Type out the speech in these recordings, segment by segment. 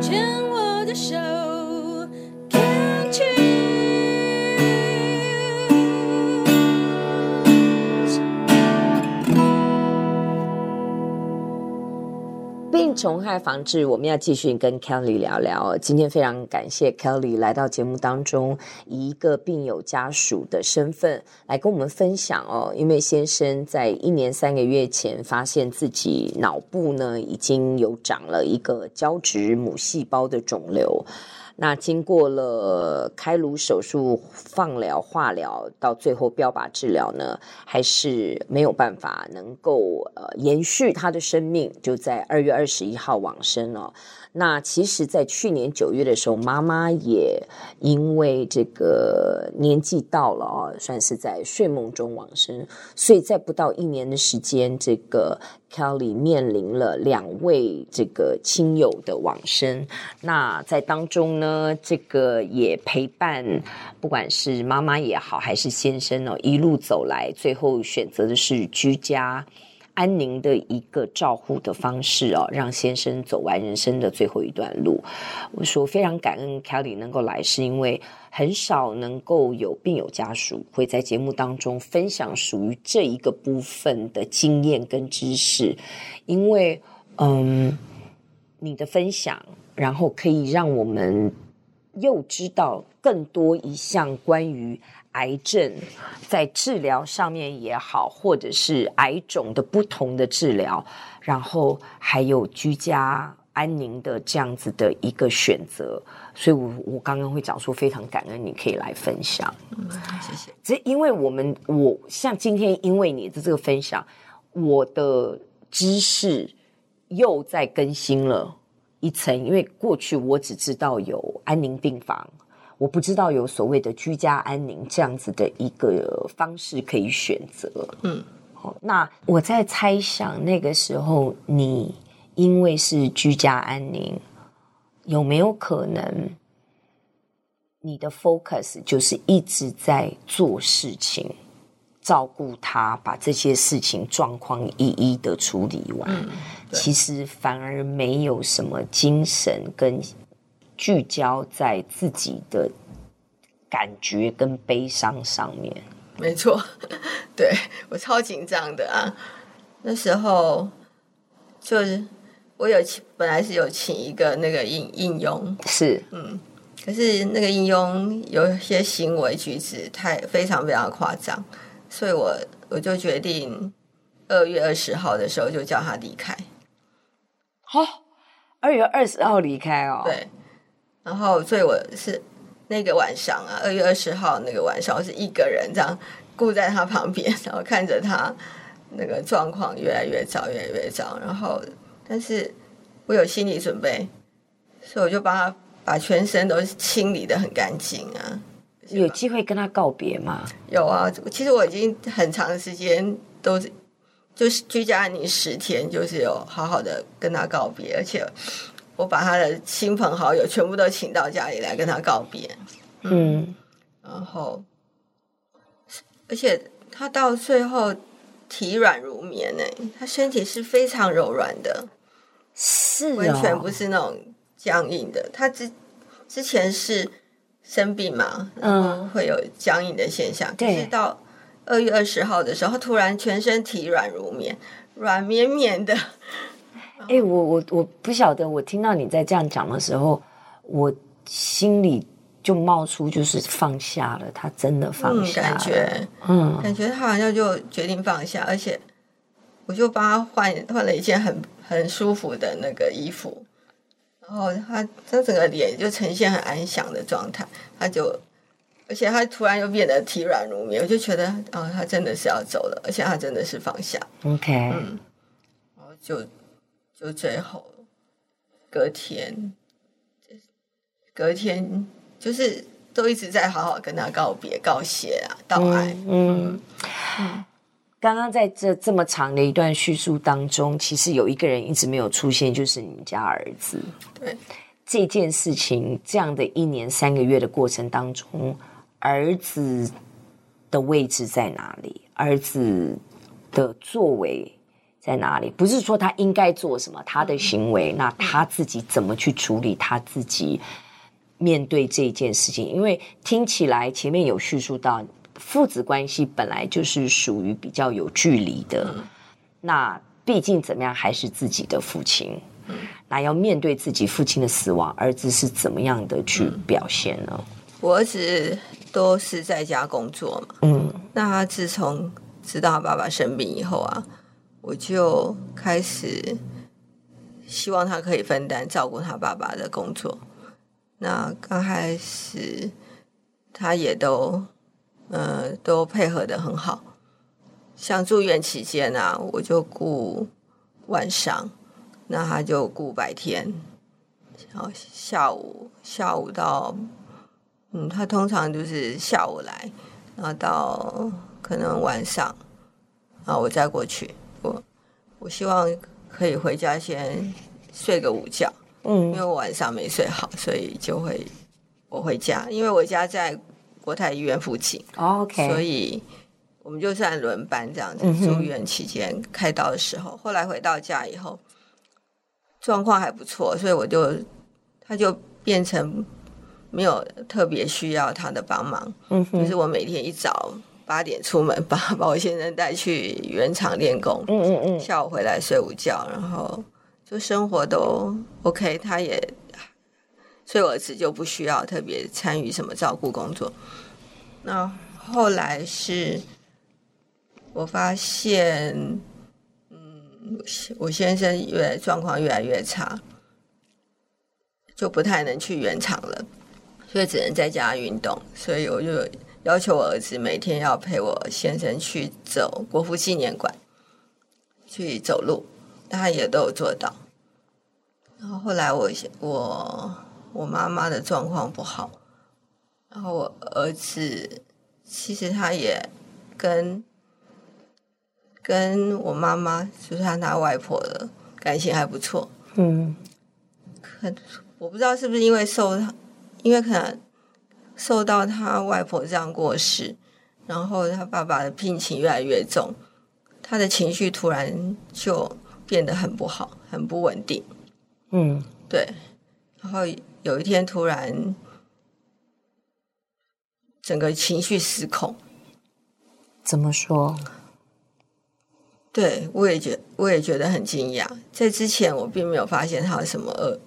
牵我的手。虫害防治，我们要继续跟 Kelly 聊聊。今天非常感谢 Kelly 来到节目当中，以一个病友家属的身份来跟我们分享哦。因为先生在一年三个月前发现自己脑部呢已经有长了一个胶质母细胞的肿瘤。那经过了开颅手术、放疗、化疗，到最后标靶治疗呢，还是没有办法能够呃延续他的生命，就在二月二十一号往生了。那其实，在去年九月的时候，妈妈也因为这个年纪到了啊，算是在睡梦中往生，所以在不到一年的时间，这个 Kelly 面临了两位这个亲友的往生。那在当中呢，这个也陪伴，不管是妈妈也好，还是先生哦，一路走来，最后选择的是居家。安宁的一个照护的方式哦，让先生走完人生的最后一段路。我说非常感恩 Kelly 能够来，是因为很少能够有病友家属会在节目当中分享属于这一个部分的经验跟知识，因为嗯，你的分享，然后可以让我们又知道更多一项关于。癌症在治疗上面也好，或者是癌种的不同的治疗，然后还有居家安宁的这样子的一个选择，所以我我刚刚会讲说非常感恩你可以来分享，嗯，谢谢。这因为我们我像今天因为你的这个分享，我的知识又在更新了一层，因为过去我只知道有安宁病房。我不知道有所谓的居家安宁这样子的一个方式可以选择。嗯，好，那我在猜想那个时候你因为是居家安宁，有没有可能你的 focus 就是一直在做事情，照顾他，把这些事情状况一一的处理完，嗯，其实反而没有什么精神跟。聚焦在自己的感觉跟悲伤上面，没错，对，我超紧张的啊！那时候就是我有请，本来是有请一个那个应应用，是嗯，可是那个应用有些行为举止太非常非常夸张，所以我我就决定二月二十号的时候就叫他离开。好，二月二十号离开哦，对。然后，所以我是那个晚上啊，二月二十号那个晚上，我是一个人这样顾在他旁边，然后看着他那个状况越来越糟，越来越糟。然后，但是我有心理准备，所以我就帮他把全身都清理得很干净啊。有机会跟他告别吗？有啊，其实我已经很长时间都是就是居家安宁十天，就是有好好的跟他告别，而且。我把他的亲朋好友全部都请到家里来跟他告别，嗯，嗯，然后，而且他到最后体软如棉呢，他身体是非常柔软的，是、哦、完全不是那种僵硬的。他之之前是生病嘛，嗯，会有僵硬的现象，就、嗯、是到二月二十号的时候，他突然全身体软如绵，软绵绵的。哎、欸，我我我不晓得，我听到你在这样讲的时候，我心里就冒出就是放下了，他真的放下了，嗯、感觉，嗯，感觉他好像就决定放下，而且我就帮他换换了一件很很舒服的那个衣服，然后他他整个脸就呈现很安详的状态，他就，而且他突然又变得体软如棉，我就觉得啊、哦，他真的是要走了，而且他真的是放下，OK，嗯，然后就。就最后隔天，隔天就是都一直在好好跟他告别、告谢啊、道爱。嗯，嗯，刚刚在这这么长的一段叙述当中，其实有一个人一直没有出现，就是你们家儿子。对这件事情，这样的一年三个月的过程当中，儿子的位置在哪里？儿子的作为。在哪里？不是说他应该做什么，他的行为，那他自己怎么去处理他自己面对这件事情？因为听起来前面有叙述到，父子关系本来就是属于比较有距离的。那毕竟怎么样，还是自己的父亲。那要面对自己父亲的死亡，儿子是怎么样的去表现呢？我儿子都是在家工作嘛。嗯，那他自从知道他爸爸生病以后啊。我就开始希望他可以分担照顾他爸爸的工作。那刚开始他也都呃都配合的很好。像住院期间啊，我就顾晚上，那他就顾白天。然后下午下午到嗯，他通常就是下午来，然后到可能晚上，然后我再过去。我我希望可以回家先睡个午觉，嗯，因为我晚上没睡好，所以就会我回家，因为我家在国泰医院附近，哦，OK，所以我们就算轮班这样子。住院期间开刀的时候，后来回到家以后状况还不错，所以我就他就变成没有特别需要他的帮忙，嗯，就是我每天一早。八点出门，把 把我先生带去原厂练功。嗯嗯嗯。下午回来睡午觉，然后就生活都 OK。他也，所以我儿子就不需要特别参与什么照顾工作。那后来是，我发现，嗯，我先生越状况越来越差，就不太能去原厂了，所以只能在家运动。所以我就。要求我儿子每天要陪我先生去走国父纪念馆，去走路，他也都有做到。然后后来我我我妈妈的状况不好，然后我儿子其实他也跟跟我妈妈，就是他他外婆的感情还不错。嗯，可我不知道是不是因为受他，因为可能。受到他外婆这样过世，然后他爸爸的病情越来越重，他的情绪突然就变得很不好，很不稳定。嗯，对。然后有一天突然整个情绪失控。怎么说？对，我也觉我也觉得很惊讶。在之前我并没有发现他有什么呃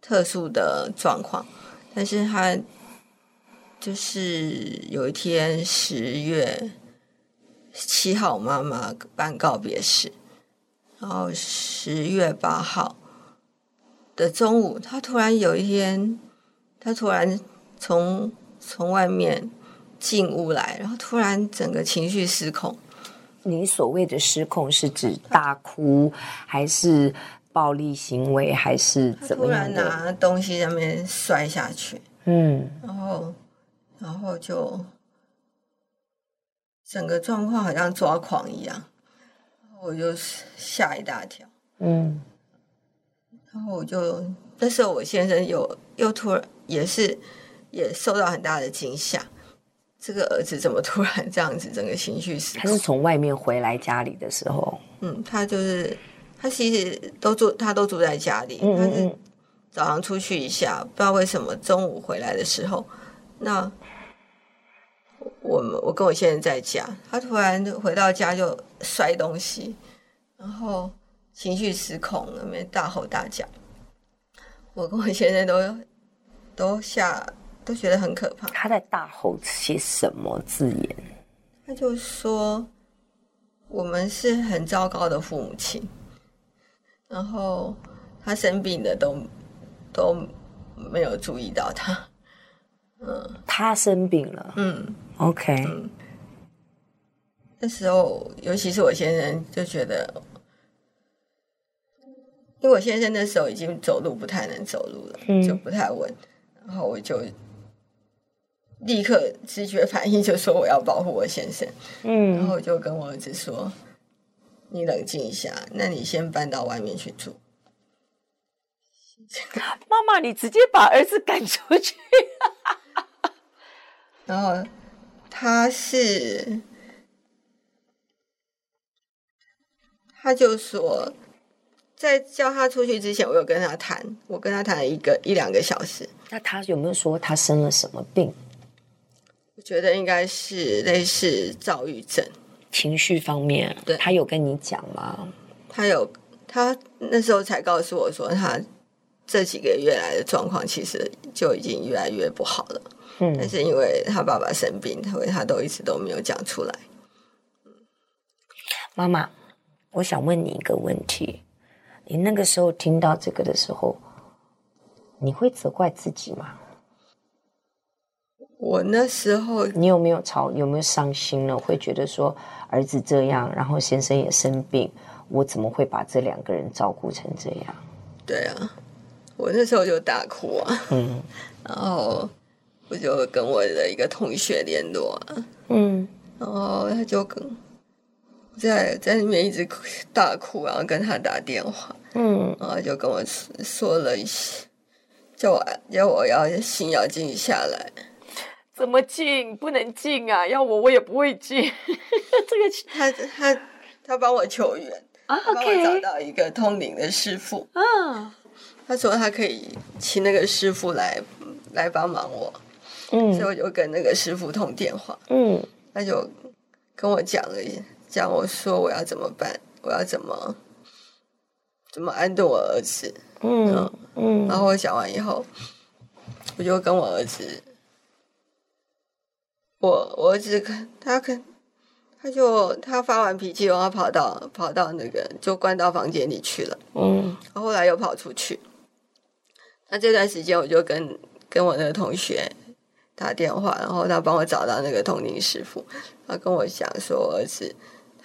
特殊的状况，但是他。就是有一天十月七号，我妈妈办告别式，然后十月八号的中午，他突然有一天，他突然从从外面进屋来，然后突然整个情绪失控。你所谓的失控是指大哭，还是暴力行为，还是怎么样？突然拿东西在那边摔下去，嗯，然后。然后就整个状况好像抓狂一样，我就吓一大跳。嗯，然后我就那时候我先生有又突然也是也受到很大的惊吓，这个儿子怎么突然这样子，整个情绪是？他是从外面回来家里的时候，嗯，他就是他其实都住他都住在家里，嗯嗯嗯，他是早上出去一下，不知道为什么中午回来的时候那。我们我跟我先生在家，他突然回到家就摔东西，然后情绪失控，那边大吼大叫。我跟我先生都都吓，都觉得很可怕。他在大吼些什么字眼？他就说我们是很糟糕的父母亲，然后他生病的都都没有注意到他。嗯，他生病了。嗯。OK，嗯，那时候，尤其是我先生就觉得，因为我先生那时候已经走路不太能走路了，嗯，就不太稳，然后我就立刻直觉反应就说我要保护我先生，嗯，然后我就跟我儿子说：“你冷静一下，那你先搬到外面去住。”妈妈，你直接把儿子赶出去，然后。他是他就说，在叫他出去之前，我有跟他谈，我跟他谈了一个一两个小时。那他有没有说他生了什么病？我觉得应该是类似躁郁症，情绪方面。对，他有跟你讲吗？他有，他那时候才告诉我说，他这几个月来的状况其实就已经越来越不好了。嗯，但是因为他爸爸生病，所以他都一直都没有讲出来。妈妈，我想问你一个问题：你那个时候听到这个的时候，你会责怪自己吗？我那时候，你有没有吵？有没有伤心了？会觉得说儿子这样，然后先生也生病，我怎么会把这两个人照顾成这样？对啊，我那时候就大哭啊。嗯，然后我就跟我的一个同学联络啊。嗯，然后他就跟。在在里面一直大哭，然后跟他打电话，嗯，然后就跟我说说了一些，叫我叫我要心要静下来。怎么静？不能静啊！要我我也不会静。这个他他他帮我求援啊，帮我找到一个通灵的师傅啊。他说他可以请那个师傅来来帮忙我，嗯，所以我就跟那个师傅通电话，嗯，他就跟我讲了一。讲我说我要怎么办？我要怎么怎么安顿我儿子？嗯嗯，嗯，然后我讲完以后，我就跟我儿子，我我儿子看他看，他就他发完脾气，然后跑到跑到那个就关到房间里去了。嗯，后来又跑出去。那这段时间我就跟跟我那个同学打电话，然后他帮我找到那个通灵师傅，他跟我讲说我儿子。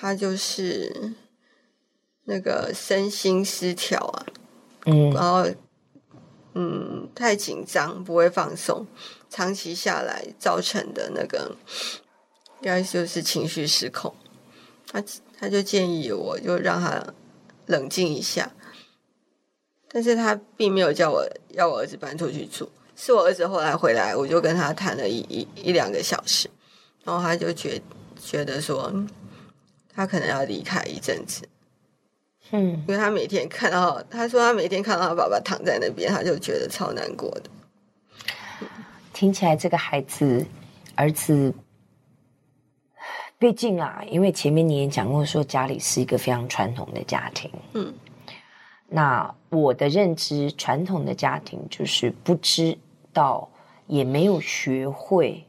他就是那个身心失调啊，嗯，然后嗯太紧张不会放松，长期下来造成的那个应该就是情绪失控。他他就建议我就让他冷静一下，但是他并没有叫我要我儿子搬出去住，是我儿子后来回来，我就跟他谈了一一一两个小时，然后他就觉觉得说。他可能要离开一阵子，嗯，因为他每天看到，他说他每天看到他爸爸躺在那边，他就觉得超难过的。听起来这个孩子儿子，毕竟啊，因为前面你也讲过，说家里是一个非常传统的家庭，嗯，那我的认知，传统的家庭就是不知道，也没有学会。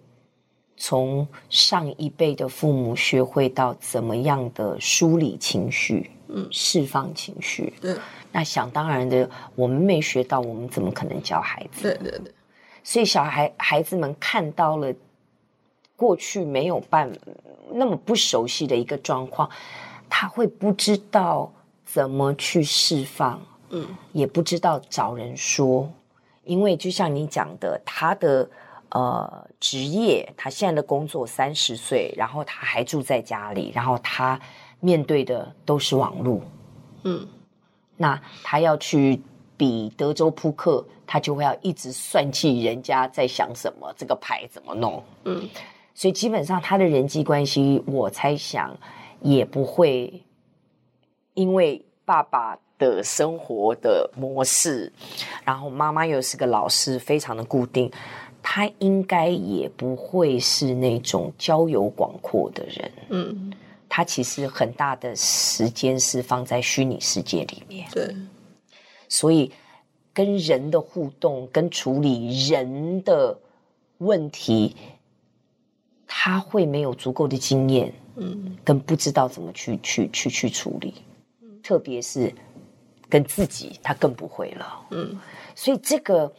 从上一辈的父母学会到怎么样的梳理情绪，嗯，释放情绪，对。那想当然的，我们没学到，我们怎么可能教孩子？对对对。所以小孩孩子们看到了过去没有办那么不熟悉的一个状况，他会不知道怎么去释放，嗯，也不知道找人说，因为就像你讲的，他的。呃，职业，他现在的工作三十岁，然后他还住在家里，然后他面对的都是网络，嗯，那他要去比德州扑克，他就会要一直算计人家在想什么，这个牌怎么弄，嗯，所以基本上他的人际关系，我猜想也不会因为爸爸的生活的模式，然后妈妈又是个老师，非常的固定。他应该也不会是那种交友广阔的人，嗯，他其实很大的时间是放在虚拟世界里面，对，所以跟人的互动、跟处理人的问题，他会没有足够的经验，嗯，跟不知道怎么去去去去处理，特别是跟自己，他更不会了，嗯，所以这个。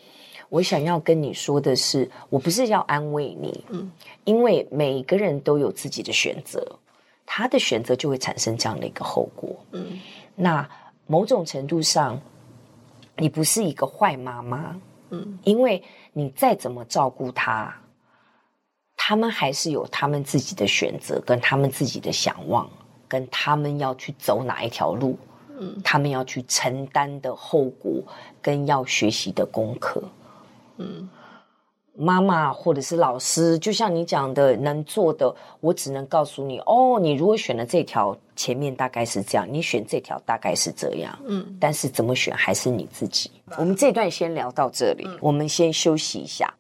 我想要跟你说的是，我不是要安慰你，嗯，因为每个人都有自己的选择，他的选择就会产生这样的一个后果，嗯，那某种程度上，你不是一个坏妈妈，嗯，因为你再怎么照顾他，他们还是有他们自己的选择，跟他们自己的想望，跟他们要去走哪一条路，嗯，他们要去承担的后果，跟要学习的功课。嗯妈妈或者是老师，就像你讲的，能做的，我只能告诉你哦，你如果选了这条，前面大概是这样，你选这条大概是这样，嗯，但是怎么选还是你自己。我们这段先聊到这里，我们先休息一下。